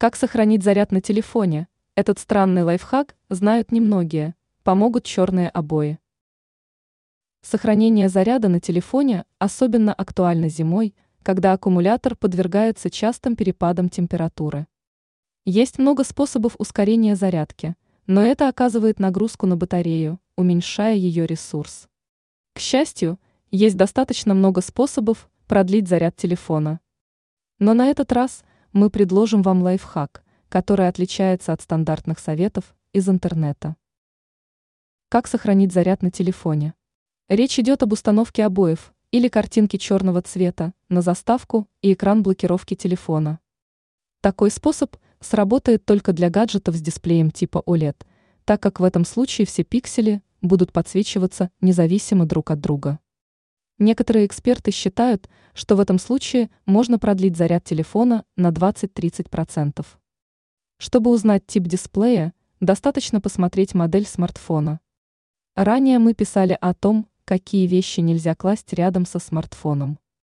Как сохранить заряд на телефоне? Этот странный лайфхак знают немногие. Помогут черные обои. Сохранение заряда на телефоне особенно актуально зимой, когда аккумулятор подвергается частым перепадам температуры. Есть много способов ускорения зарядки, но это оказывает нагрузку на батарею, уменьшая ее ресурс. К счастью, есть достаточно много способов продлить заряд телефона. Но на этот раз мы предложим вам лайфхак, который отличается от стандартных советов из интернета. Как сохранить заряд на телефоне? Речь идет об установке обоев или картинки черного цвета на заставку и экран блокировки телефона. Такой способ сработает только для гаджетов с дисплеем типа OLED, так как в этом случае все пиксели будут подсвечиваться независимо друг от друга. Некоторые эксперты считают, что в этом случае можно продлить заряд телефона на 20-30%. Чтобы узнать тип дисплея, достаточно посмотреть модель смартфона. Ранее мы писали о том, какие вещи нельзя класть рядом со смартфоном.